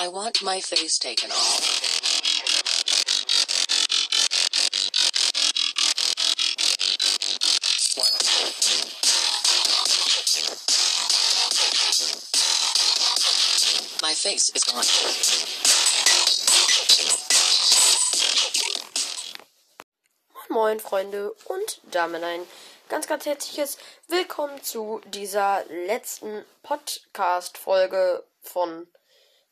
I want my face taken off. My face is gone. Moin Freunde und damit ein ganz, ganz herzliches Willkommen zu dieser letzten Podcast-Folge von,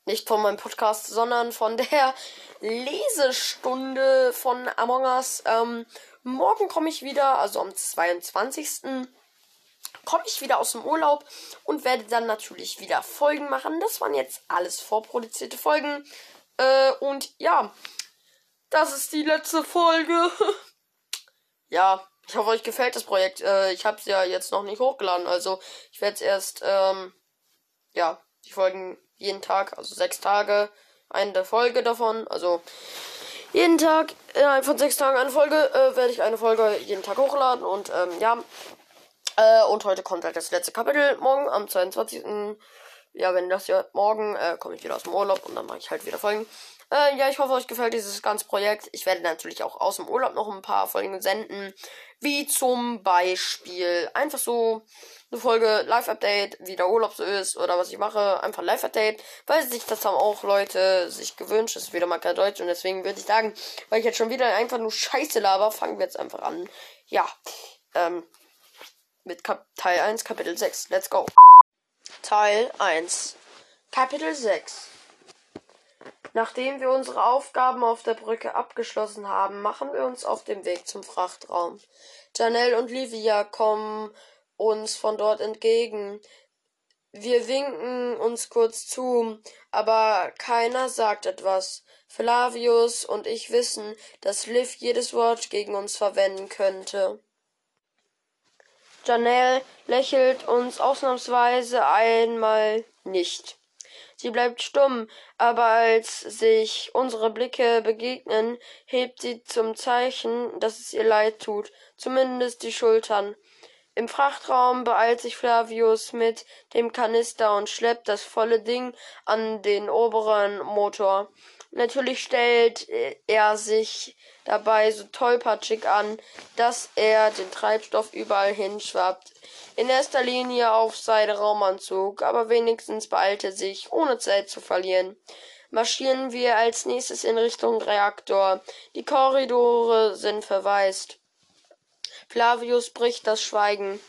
nicht von meinem Podcast, sondern von der Lesestunde von Among Us. Ähm, morgen komme ich wieder, also am 22. komme ich wieder aus dem Urlaub und werde dann natürlich wieder Folgen machen. Das waren jetzt alles vorproduzierte Folgen. Äh, und ja, das ist die letzte Folge. ja, ich hoffe, euch gefällt das Projekt. Äh, ich habe es ja jetzt noch nicht hochgeladen, also ich werde es erst, ähm, ja, die Folgen jeden Tag, also sechs Tage, eine Folge davon, also jeden Tag, innerhalb von sechs Tagen eine Folge, äh, werde ich eine Folge jeden Tag hochladen und, ähm, ja, äh, und heute kommt halt das letzte Kapitel, morgen am 22. Ja, wenn das ja morgen, äh, komme ich wieder aus dem Urlaub und dann mache ich halt wieder Folgen. Äh, ja, ich hoffe, euch gefällt dieses ganze Projekt. Ich werde natürlich auch aus dem Urlaub noch ein paar Folgen senden. Wie zum Beispiel einfach so eine Folge Live-Update, wie der Urlaub so ist oder was ich mache. Einfach Live-Update, weil sich das haben auch Leute sich gewünscht. Das ist wieder mal kein Deutsch und deswegen würde ich sagen, weil ich jetzt schon wieder einfach nur Scheiße laber, fangen wir jetzt einfach an. Ja, ähm, mit Kap Teil 1, Kapitel 6. Let's go. Teil 1, Kapitel 6. Nachdem wir unsere Aufgaben auf der Brücke abgeschlossen haben, machen wir uns auf den Weg zum Frachtraum. Janelle und Livia kommen uns von dort entgegen. Wir winken uns kurz zu, aber keiner sagt etwas. Flavius und ich wissen, dass Liv jedes Wort gegen uns verwenden könnte. Janelle lächelt uns ausnahmsweise einmal nicht. Sie bleibt stumm, aber als sich unsere Blicke begegnen, hebt sie zum Zeichen, dass es ihr leid tut, zumindest die Schultern. Im Frachtraum beeilt sich Flavius mit dem Kanister und schleppt das volle Ding an den oberen Motor. Natürlich stellt er sich dabei so tollpatschig an, dass er den Treibstoff überall hinschwappt. In erster Linie auf seinen Raumanzug, aber wenigstens beeilt er sich, ohne Zeit zu verlieren. Marschieren wir als nächstes in Richtung Reaktor. Die Korridore sind verwaist. Flavius bricht das Schweigen,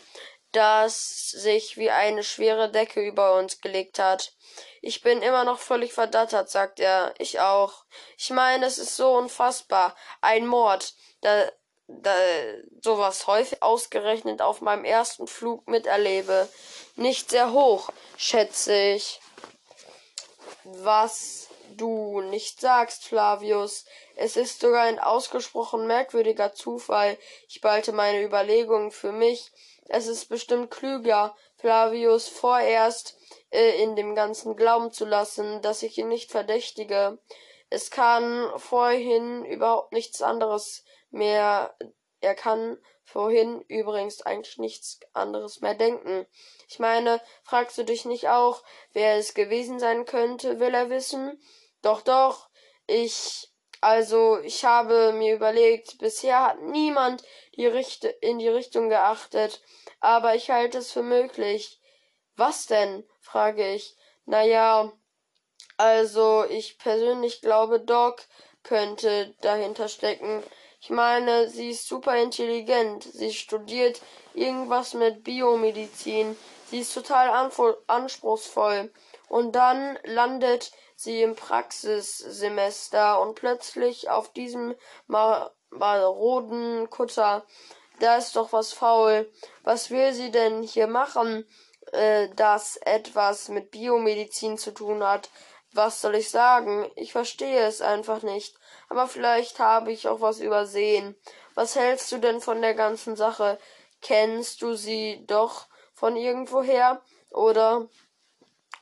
das sich wie eine schwere Decke über uns gelegt hat. Ich bin immer noch völlig verdattert, sagt er. Ich auch. Ich meine, es ist so unfassbar. Ein Mord. Da, da sowas häufig ausgerechnet auf meinem ersten Flug miterlebe. Nicht sehr hoch, schätze ich. Was du nicht sagst, Flavius. Es ist sogar ein ausgesprochen merkwürdiger Zufall. Ich behalte meine Überlegungen für mich. Es ist bestimmt klüger, Flavius vorerst äh, in dem Ganzen glauben zu lassen, dass ich ihn nicht verdächtige. Es kann vorhin überhaupt nichts anderes mehr. Er kann vorhin übrigens eigentlich nichts anderes mehr denken. Ich meine, fragst du dich nicht auch, wer es gewesen sein könnte, will er wissen? Doch, doch, ich, also, ich habe mir überlegt, bisher hat niemand die Richt in die Richtung geachtet, aber ich halte es für möglich. Was denn? frage ich. Na ja, also, ich persönlich glaube, Doc könnte dahinter stecken. Ich meine, sie ist super intelligent. Sie studiert irgendwas mit Biomedizin. Sie ist total anspruchsvoll. Und dann landet sie im Praxissemester und plötzlich auf diesem maroden Kutter. Da ist doch was faul. Was will sie denn hier machen, äh, das etwas mit Biomedizin zu tun hat? Was soll ich sagen? Ich verstehe es einfach nicht. Aber vielleicht habe ich auch was übersehen. Was hältst du denn von der ganzen Sache? Kennst du sie doch von irgendwoher? Oder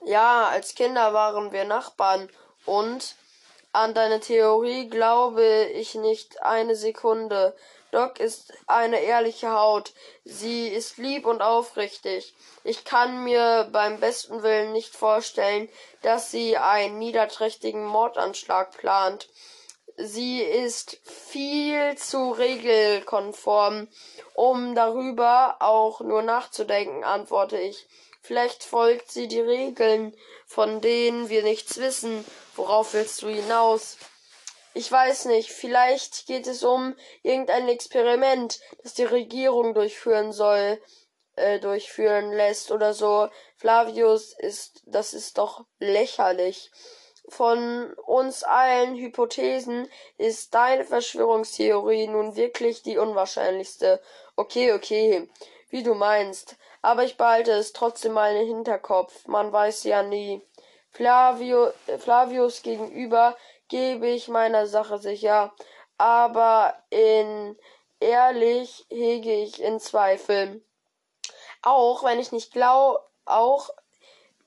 ja, als Kinder waren wir Nachbarn und an deine Theorie glaube ich nicht eine Sekunde. Doc ist eine ehrliche Haut. Sie ist lieb und aufrichtig. Ich kann mir beim besten Willen nicht vorstellen, dass sie einen niederträchtigen Mordanschlag plant. Sie ist viel zu regelkonform, um darüber auch nur nachzudenken, antworte ich. Vielleicht folgt sie die Regeln, von denen wir nichts wissen. Worauf willst du hinaus? Ich weiß nicht, vielleicht geht es um irgendein Experiment, das die Regierung durchführen soll, äh, durchführen lässt oder so. Flavius ist, das ist doch lächerlich. Von uns allen Hypothesen ist deine Verschwörungstheorie nun wirklich die unwahrscheinlichste. Okay, okay, wie du meinst. Aber ich behalte es trotzdem mal im Hinterkopf. Man weiß ja nie. Flavio, Flavius gegenüber gebe ich meiner Sache sicher, aber in ehrlich hege ich in Zweifel. Auch wenn ich nicht glaube, auch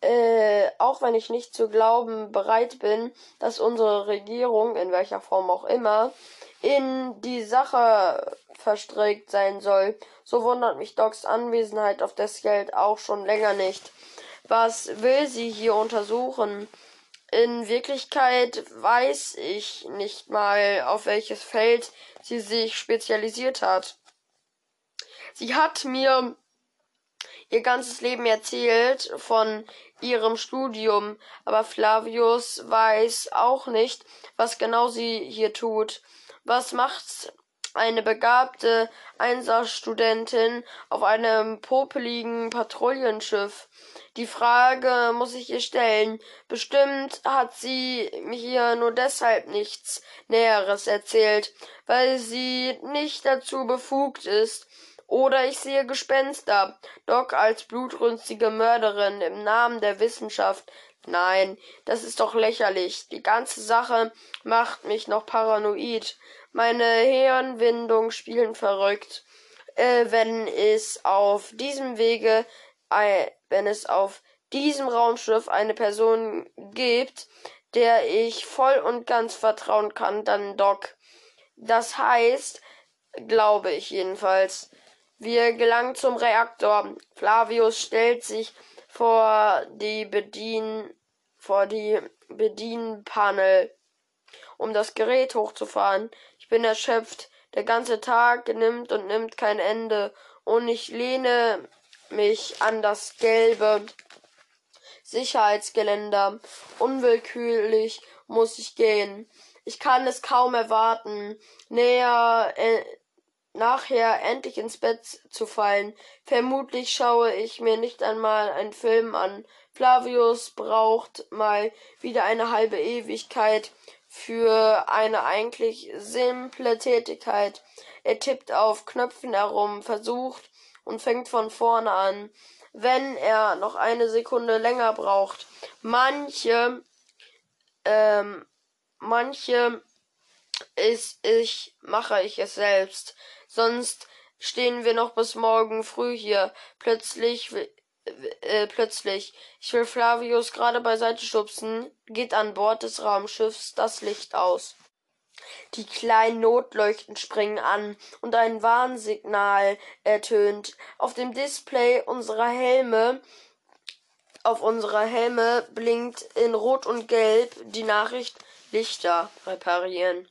äh, auch wenn ich nicht zu glauben bereit bin, dass unsere Regierung, in welcher Form auch immer, in die Sache verstrickt sein soll, so wundert mich Docs Anwesenheit auf das Geld auch schon länger nicht. Was will sie hier untersuchen? In Wirklichkeit weiß ich nicht mal, auf welches Feld sie sich spezialisiert hat. Sie hat mir ihr ganzes Leben erzählt von ihrem Studium, aber Flavius weiß auch nicht, was genau sie hier tut. Was macht eine begabte Einsatzstudentin auf einem popeligen Patrouillenschiff? Die Frage muss ich ihr stellen. Bestimmt hat sie mir nur deshalb nichts Näheres erzählt, weil sie nicht dazu befugt ist. Oder ich sehe Gespenster. Doc als blutrünstige Mörderin im Namen der Wissenschaft. Nein, das ist doch lächerlich. Die ganze Sache macht mich noch paranoid. Meine Hirnwindungen spielen verrückt. Äh, wenn es auf diesem Wege wenn es auf diesem Raumschiff eine Person gibt, der ich voll und ganz vertrauen kann, dann Doc. Das heißt, glaube ich jedenfalls. Wir gelangen zum Reaktor. Flavius stellt sich vor die Bedien vor die Bedienpanel, um das Gerät hochzufahren. Ich bin erschöpft. Der ganze Tag nimmt und nimmt kein Ende und ich lehne mich an das gelbe Sicherheitsgeländer. Unwillkürlich muss ich gehen. Ich kann es kaum erwarten, näher äh, nachher endlich ins Bett zu fallen. Vermutlich schaue ich mir nicht einmal einen Film an. Flavius braucht mal wieder eine halbe Ewigkeit für eine eigentlich simple Tätigkeit. Er tippt auf Knöpfen herum, versucht und fängt von vorne an, wenn er noch eine Sekunde länger braucht. Manche, ähm, manche ist ich, mache ich es selbst. Sonst stehen wir noch bis morgen früh hier. Plötzlich, äh, plötzlich. Ich will Flavius gerade beiseite schubsen, geht an Bord des Raumschiffs das Licht aus. Die kleinen Notleuchten springen an und ein Warnsignal ertönt. Auf dem Display unserer Helme auf unserer Helme blinkt in Rot und Gelb die Nachricht Lichter reparieren.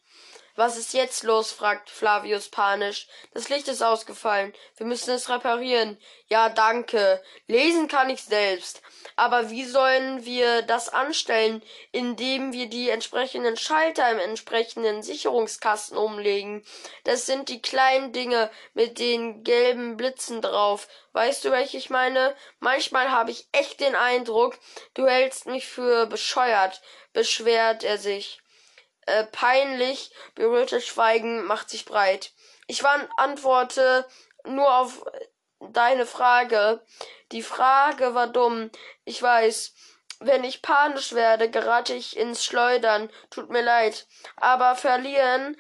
Was ist jetzt los? fragt Flavius panisch. Das Licht ist ausgefallen. Wir müssen es reparieren. Ja, danke. Lesen kann ich selbst. Aber wie sollen wir das anstellen, indem wir die entsprechenden Schalter im entsprechenden Sicherungskasten umlegen? Das sind die kleinen Dinge mit den gelben Blitzen drauf. Weißt du, welche ich meine? Manchmal habe ich echt den Eindruck, du hältst mich für bescheuert, beschwert er sich. Äh, peinlich berührtes Schweigen macht sich breit. Ich antworte nur auf deine Frage. Die Frage war dumm. Ich weiß. Wenn ich panisch werde, gerate ich ins Schleudern. Tut mir leid. Aber verlieren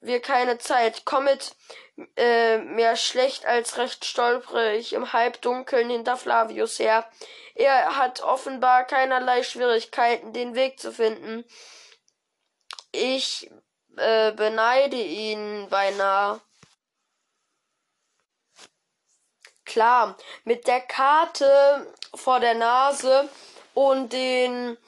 wir keine Zeit. Komm mit. Äh, mehr schlecht als recht stolpere ich im Halbdunkeln hinter Flavius her. Er hat offenbar keinerlei Schwierigkeiten, den Weg zu finden. Ich äh, beneide ihn beinahe. Klar, mit der Karte vor der Nase und den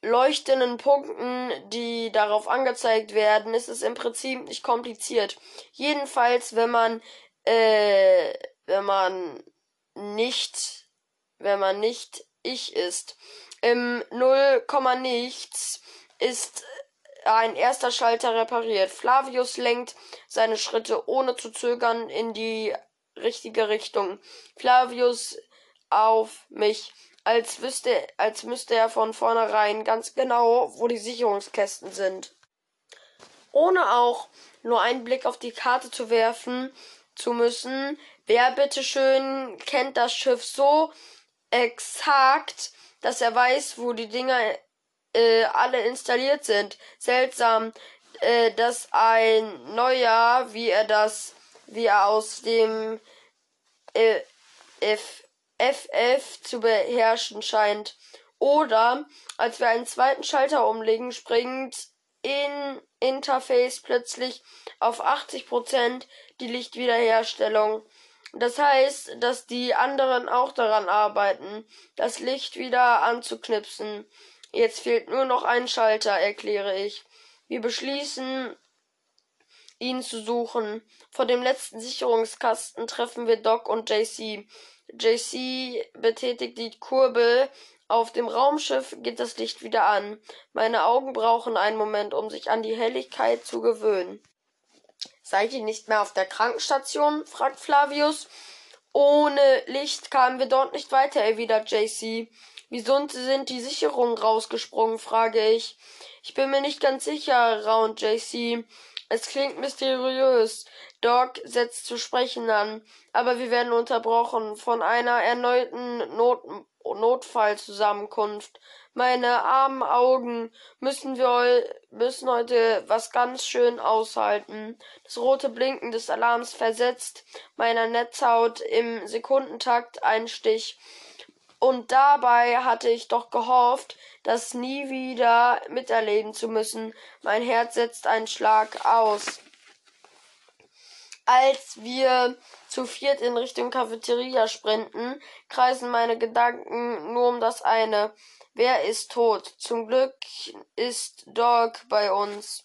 leuchtenden Punkten, die darauf angezeigt werden, ist es im Prinzip nicht kompliziert. Jedenfalls, wenn man, äh, wenn man nicht, wenn man nicht ich ist. Im 0, nichts ist ein erster Schalter repariert. Flavius lenkt seine Schritte ohne zu zögern in die richtige Richtung. Flavius auf mich als wüsste, als müsste er von vornherein ganz genau, wo die Sicherungskästen sind. Ohne auch nur einen Blick auf die Karte zu werfen zu müssen, wer bitteschön kennt das Schiff so exakt, dass er weiß, wo die Dinger äh, alle installiert sind. Seltsam, äh, dass ein neuer, wie er das, wie er aus dem äh, F FF zu beherrschen scheint. Oder als wir einen zweiten Schalter umlegen, springt in Interface plötzlich auf 80% die Lichtwiederherstellung. Das heißt, dass die anderen auch daran arbeiten, das Licht wieder anzuknipsen. Jetzt fehlt nur noch ein Schalter, erkläre ich. Wir beschließen, ihn zu suchen. Vor dem letzten Sicherungskasten treffen wir Doc und JC. JC betätigt die Kurbel. Auf dem Raumschiff geht das Licht wieder an. Meine Augen brauchen einen Moment, um sich an die Helligkeit zu gewöhnen. Seid ihr nicht mehr auf der Krankenstation? fragt Flavius. Ohne Licht kamen wir dort nicht weiter, erwidert JC. Wieso sind die Sicherungen rausgesprungen? frage ich. Ich bin mir nicht ganz sicher, raunt JC. Es klingt mysteriös. Doc setzt zu sprechen an, aber wir werden unterbrochen von einer erneuten Not Notfallzusammenkunft. Meine armen Augen müssen wir müssen heute was ganz schön aushalten. Das rote Blinken des Alarms versetzt meiner Netzhaut im Sekundentakt einen Stich. Und dabei hatte ich doch gehofft, das nie wieder miterleben zu müssen. Mein Herz setzt einen Schlag aus. Als wir zu viert in Richtung Cafeteria sprinten, kreisen meine Gedanken nur um das eine. Wer ist tot? Zum Glück ist Dog bei uns.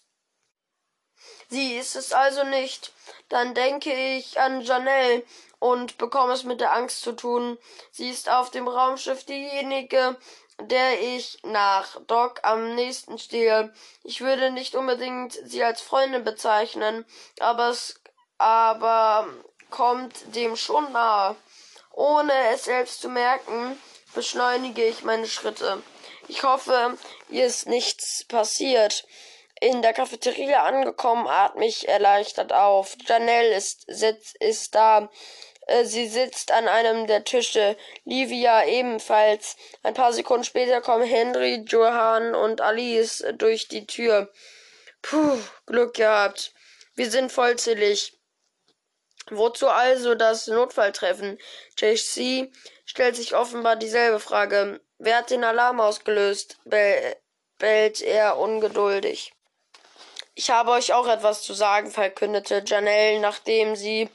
Sie ist es also nicht. Dann denke ich an Janelle und bekomme es mit der Angst zu tun. Sie ist auf dem Raumschiff diejenige, der ich nach Doc am nächsten stehe. Ich würde nicht unbedingt sie als Freundin bezeichnen, aber es aber kommt dem schon nahe. Ohne es selbst zu merken, beschleunige ich meine Schritte. Ich hoffe, ihr ist nichts passiert. In der Cafeteria angekommen, atme ich erleichtert auf. Janelle ist, ist da. Äh, sie sitzt an einem der Tische. Livia ebenfalls. Ein paar Sekunden später kommen Henry, Johan und Alice durch die Tür. Puh, Glück gehabt. Wir sind vollzählig. Wozu also das Notfalltreffen? JC stellt sich offenbar dieselbe Frage. Wer hat den Alarm ausgelöst? bellt er ungeduldig. Ich habe euch auch etwas zu sagen, verkündete Janelle, nachdem sie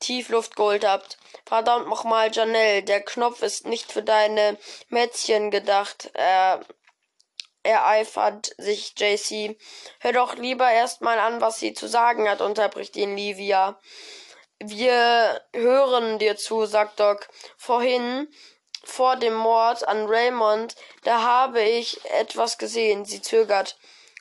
Tiefluft geholt habt. Verdammt nochmal, Janelle, der Knopf ist nicht für deine Mätzchen gedacht. Er ereifert sich JC. Hör doch lieber erstmal an, was sie zu sagen hat, unterbricht ihn Livia. Wir hören dir zu, sagt Doc. Vorhin, vor dem Mord an Raymond, da habe ich etwas gesehen. Sie zögert.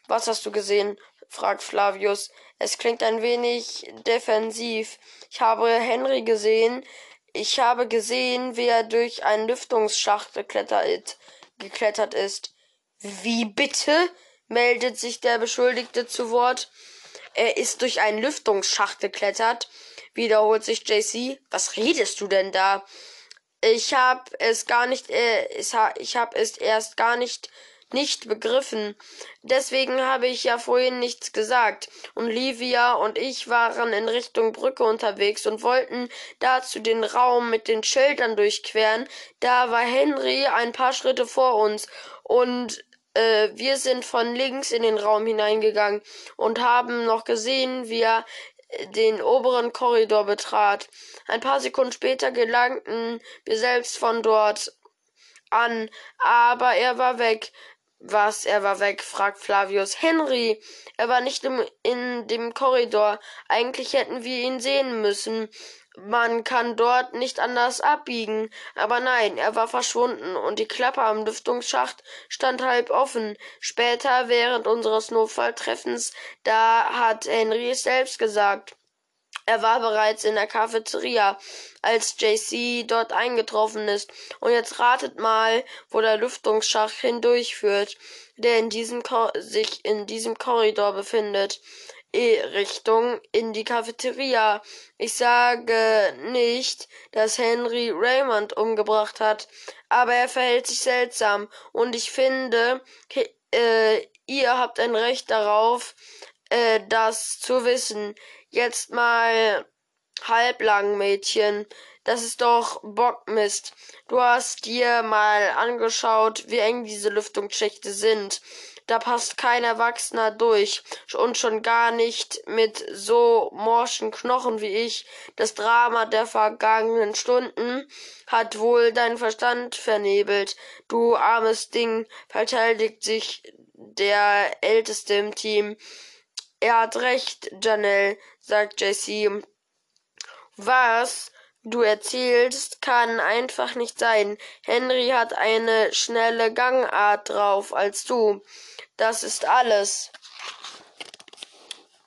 Was hast du gesehen? fragt Flavius. Es klingt ein wenig defensiv. Ich habe Henry gesehen. Ich habe gesehen, wie er durch einen Lüftungsschacht geklettert, geklettert ist. Wie bitte? meldet sich der Beschuldigte zu Wort. Er ist durch einen Lüftungsschacht geklettert wiederholt sich JC. Was redest du denn da? Ich hab es gar nicht, äh, ich hab es erst gar nicht nicht begriffen. Deswegen habe ich ja vorhin nichts gesagt. Und Livia und ich waren in Richtung Brücke unterwegs und wollten dazu den Raum mit den Schildern durchqueren. Da war Henry ein paar Schritte vor uns und äh, wir sind von links in den Raum hineingegangen und haben noch gesehen, wie er den oberen Korridor betrat. Ein paar Sekunden später gelangten wir selbst von dort an, aber er war weg. Was, er war weg? fragt Flavius. Henry, er war nicht im, in dem Korridor. Eigentlich hätten wir ihn sehen müssen. Man kann dort nicht anders abbiegen. Aber nein, er war verschwunden und die Klappe am Lüftungsschacht stand halb offen. Später, während unseres Notfalltreffens, da hat Henry es selbst gesagt. Er war bereits in der Cafeteria, als JC dort eingetroffen ist. Und jetzt ratet mal, wo der Lüftungsschacht hindurchführt, der in diesem sich in diesem Korridor befindet. E Richtung in die Cafeteria. Ich sage nicht, dass Henry Raymond umgebracht hat, aber er verhält sich seltsam und ich finde, äh, ihr habt ein Recht darauf, äh, das zu wissen. Jetzt mal halblang, Mädchen. Das ist doch Bockmist. Du hast dir mal angeschaut, wie eng diese Lüftungsschächte sind. Da passt kein Erwachsener durch und schon gar nicht mit so morschen Knochen wie ich. Das Drama der vergangenen Stunden hat wohl deinen Verstand vernebelt. Du armes Ding, verteidigt sich der Älteste im Team. Er hat recht, Janelle, sagt Jessie. Was du erzählst, kann einfach nicht sein. Henry hat eine schnelle Gangart drauf als du. Das ist alles.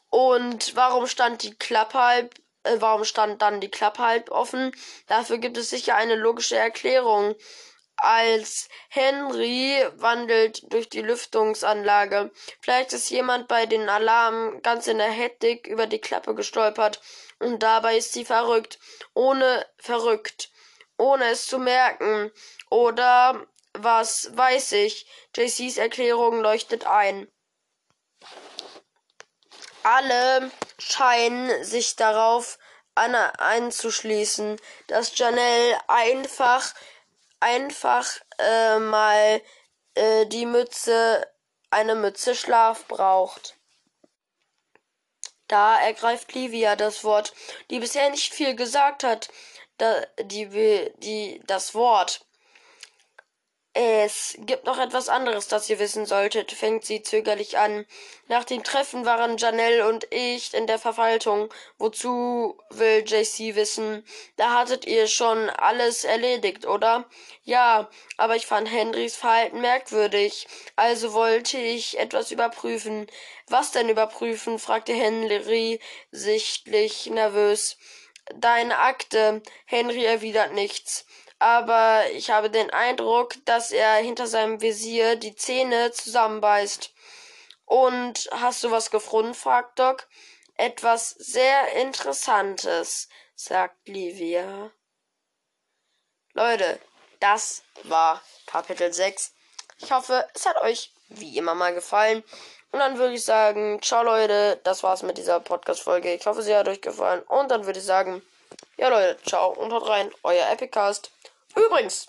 Und warum stand die Klappe halb, äh, warum stand dann die Klappe halb offen? Dafür gibt es sicher eine logische Erklärung als Henry wandelt durch die Lüftungsanlage. Vielleicht ist jemand bei den Alarmen ganz in der Hektik über die Klappe gestolpert und dabei ist sie verrückt, ohne verrückt, ohne es zu merken. Oder was weiß ich? JCs Erklärung leuchtet ein. Alle scheinen sich darauf einzuschließen, dass Janelle einfach einfach äh, mal äh, die Mütze, eine Mütze Schlaf braucht. Da ergreift Livia das Wort, die bisher nicht viel gesagt hat, da, die, die, das Wort. Es gibt noch etwas anderes, das ihr wissen solltet, fängt sie zögerlich an. Nach dem Treffen waren Janelle und ich in der Verwaltung. Wozu will JC wissen? Da hattet ihr schon alles erledigt, oder? Ja, aber ich fand Henrys Verhalten merkwürdig. Also wollte ich etwas überprüfen. Was denn überprüfen? fragte Henry sichtlich nervös. Deine Akte. Henry erwidert nichts aber ich habe den Eindruck, dass er hinter seinem Visier die Zähne zusammenbeißt. Und hast du was gefunden? fragt Doc. Etwas sehr Interessantes, sagt Livia. Leute, das war Kapitel 6. Ich hoffe, es hat euch wie immer mal gefallen. Und dann würde ich sagen, ciao Leute, das war's mit dieser Podcast-Folge. Ich hoffe, sie hat euch gefallen. Und dann würde ich sagen, ja Leute, ciao und haut rein, euer Epicast. Übrigens,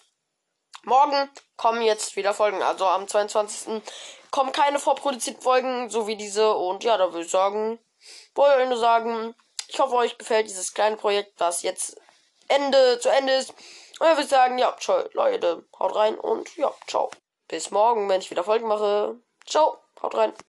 morgen kommen jetzt wieder Folgen. Also am 22. kommen keine vorproduzierten Folgen, so wie diese. Und ja, da würde ich sagen, wollte ich nur sagen, ich hoffe, euch gefällt dieses kleine Projekt, was jetzt Ende zu Ende ist. Und dann würde ich sagen, ja, ciao, Leute, haut rein und ja, ciao. Bis morgen, wenn ich wieder Folgen mache. Ciao, haut rein.